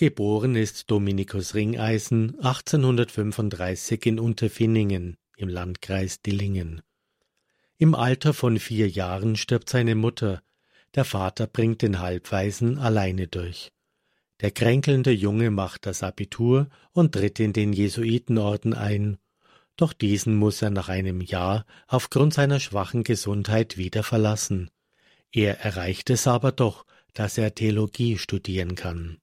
Geboren ist Dominikus Ringeisen 1835 in Unterfinningen im Landkreis Dillingen. Im Alter von vier Jahren stirbt seine Mutter, der Vater bringt den Halbwaisen alleine durch. Der kränkelnde Junge macht das Abitur und tritt in den Jesuitenorden ein, doch diesen muss er nach einem Jahr aufgrund seiner schwachen Gesundheit wieder verlassen. Er erreicht es aber doch, dass er Theologie studieren kann.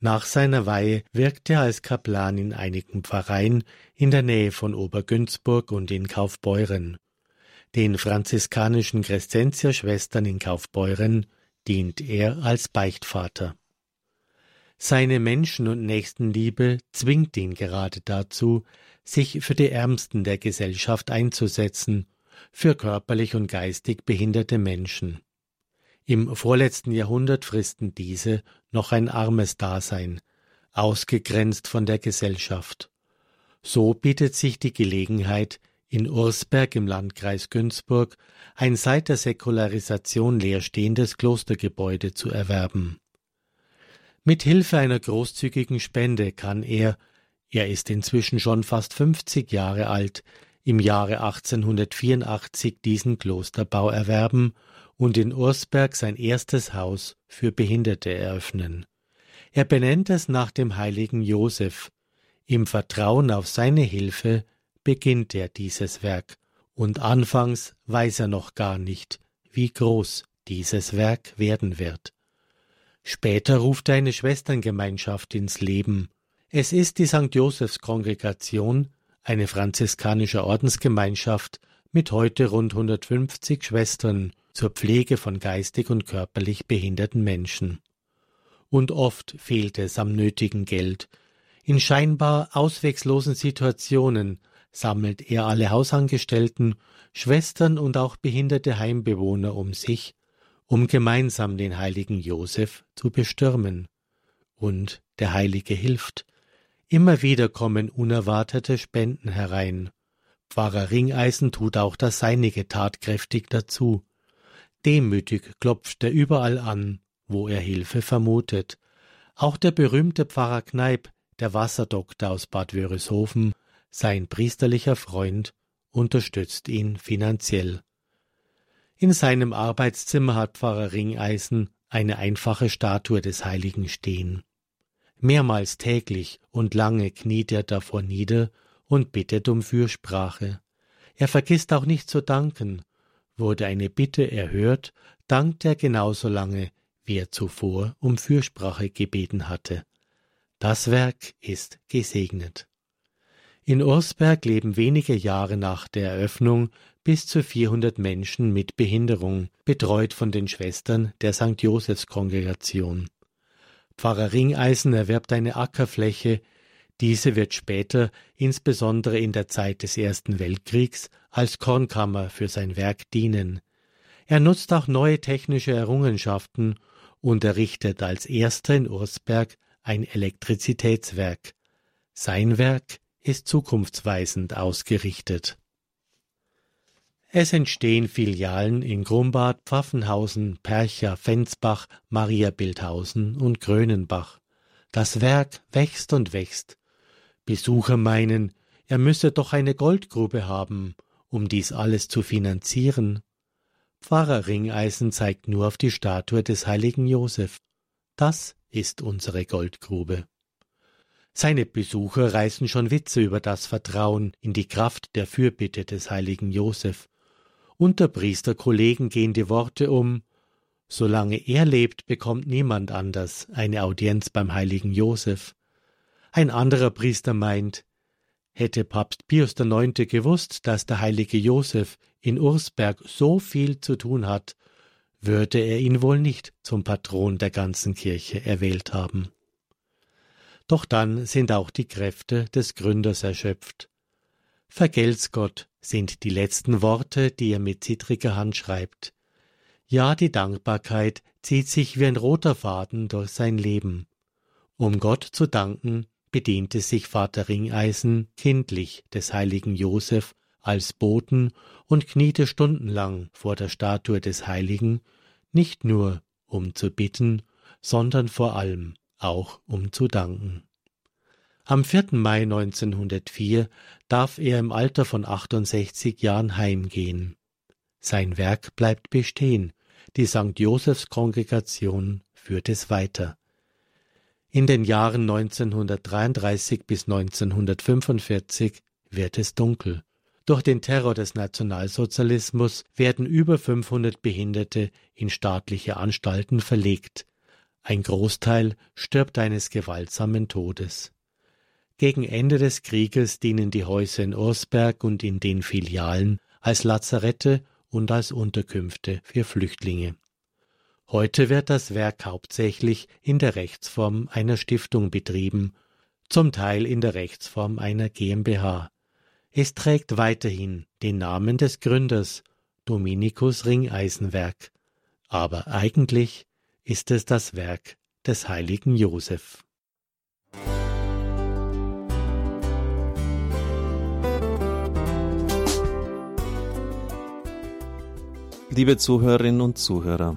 Nach seiner Weihe wirkte er als Kaplan in einigen Pfarreien in der Nähe von Obergünzburg und in Kaufbeuren. Den franziskanischen Crescentierschwestern in Kaufbeuren dient er als Beichtvater. Seine Menschen- und Nächstenliebe zwingt ihn gerade dazu, sich für die Ärmsten der Gesellschaft einzusetzen, für körperlich und geistig behinderte Menschen. Im vorletzten Jahrhundert fristen diese noch ein armes Dasein, ausgegrenzt von der Gesellschaft. So bietet sich die Gelegenheit, in Ursberg im Landkreis Günzburg ein seit der Säkularisation leerstehendes Klostergebäude zu erwerben. Mit Hilfe einer großzügigen Spende kann er, er ist inzwischen schon fast 50 Jahre alt, im Jahre 1884 diesen Klosterbau erwerben und in Ursberg sein erstes Haus für Behinderte eröffnen. Er benennt es nach dem heiligen Josef. Im Vertrauen auf seine Hilfe beginnt er dieses Werk, und anfangs weiß er noch gar nicht, wie groß dieses Werk werden wird. Später ruft er eine Schwesterngemeinschaft ins Leben. Es ist die St. Josephs Kongregation, eine franziskanische Ordensgemeinschaft mit heute rund 150 Schwestern zur Pflege von geistig und körperlich behinderten Menschen. Und oft fehlt es am nötigen Geld. In scheinbar auswegslosen Situationen sammelt er alle Hausangestellten, Schwestern und auch behinderte Heimbewohner um sich, um gemeinsam den heiligen Josef zu bestürmen. Und der Heilige hilft. Immer wieder kommen unerwartete Spenden herein. Pfarrer Ringeisen tut auch das Seinige tatkräftig dazu. Demütig klopft er überall an, wo er Hilfe vermutet. Auch der berühmte Pfarrer Kneip, der Wasserdoktor aus Bad Wörishofen, sein priesterlicher Freund, unterstützt ihn finanziell. In seinem Arbeitszimmer hat Pfarrer Ringeisen eine einfache Statue des Heiligen stehen. Mehrmals täglich und lange kniet er davor nieder und bittet um Fürsprache. Er vergisst auch nicht zu danken, Wurde eine Bitte erhört, dankt er genauso lange, wie er zuvor um Fürsprache gebeten hatte. Das Werk ist gesegnet. In Ursberg leben wenige Jahre nach der Eröffnung bis zu 400 Menschen mit Behinderung, betreut von den Schwestern der St. Josephs Kongregation. Pfarrer Ringeisen erwerbt eine Ackerfläche, diese wird später, insbesondere in der Zeit des Ersten Weltkriegs, als Kornkammer für sein Werk dienen. Er nutzt auch neue technische Errungenschaften und errichtet als erster in Ursberg ein Elektrizitätswerk. Sein Werk ist zukunftsweisend ausgerichtet. Es entstehen Filialen in Grumbad, Pfaffenhausen, Percha, Fensbach, Mariabildhausen und Grönenbach. Das Werk wächst und wächst. Besucher meinen, er müsse doch eine Goldgrube haben, um dies alles zu finanzieren. Pfarrer Ringeisen zeigt nur auf die Statue des heiligen Josef. Das ist unsere Goldgrube. Seine Besucher reißen schon Witze über das Vertrauen in die Kraft der Fürbitte des heiligen Josef. Unter Priesterkollegen gehen die Worte um Solange er lebt, bekommt niemand anders eine Audienz beim heiligen Josef. Ein anderer Priester meint, hätte Papst Pius IX. gewusst, dass der heilige Josef in Ursberg so viel zu tun hat, würde er ihn wohl nicht zum Patron der ganzen Kirche erwählt haben. Doch dann sind auch die Kräfte des Gründers erschöpft. Vergelt's Gott sind die letzten Worte, die er mit zittriger Hand schreibt. Ja, die Dankbarkeit zieht sich wie ein roter Faden durch sein Leben. Um Gott zu danken, bediente sich Vater Ringeisen kindlich des heiligen Joseph als Boten und kniete stundenlang vor der Statue des Heiligen, nicht nur um zu bitten, sondern vor allem auch um zu danken. Am 4. Mai 1904 darf er im Alter von 68 Jahren heimgehen. Sein Werk bleibt bestehen, die St. Josephs Kongregation führt es weiter. In den Jahren 1933 bis 1945 wird es dunkel. Durch den Terror des Nationalsozialismus werden über 500 Behinderte in staatliche Anstalten verlegt. Ein Großteil stirbt eines gewaltsamen Todes. Gegen Ende des Krieges dienen die Häuser in Ursberg und in den Filialen als Lazarette und als Unterkünfte für Flüchtlinge. Heute wird das Werk hauptsächlich in der Rechtsform einer Stiftung betrieben, zum Teil in der Rechtsform einer GmbH. Es trägt weiterhin den Namen des Gründers, Dominikus Ringeisenwerk, aber eigentlich ist es das Werk des heiligen Josef. Liebe Zuhörerinnen und Zuhörer,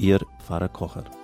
Ihr Pfarrer Kocher.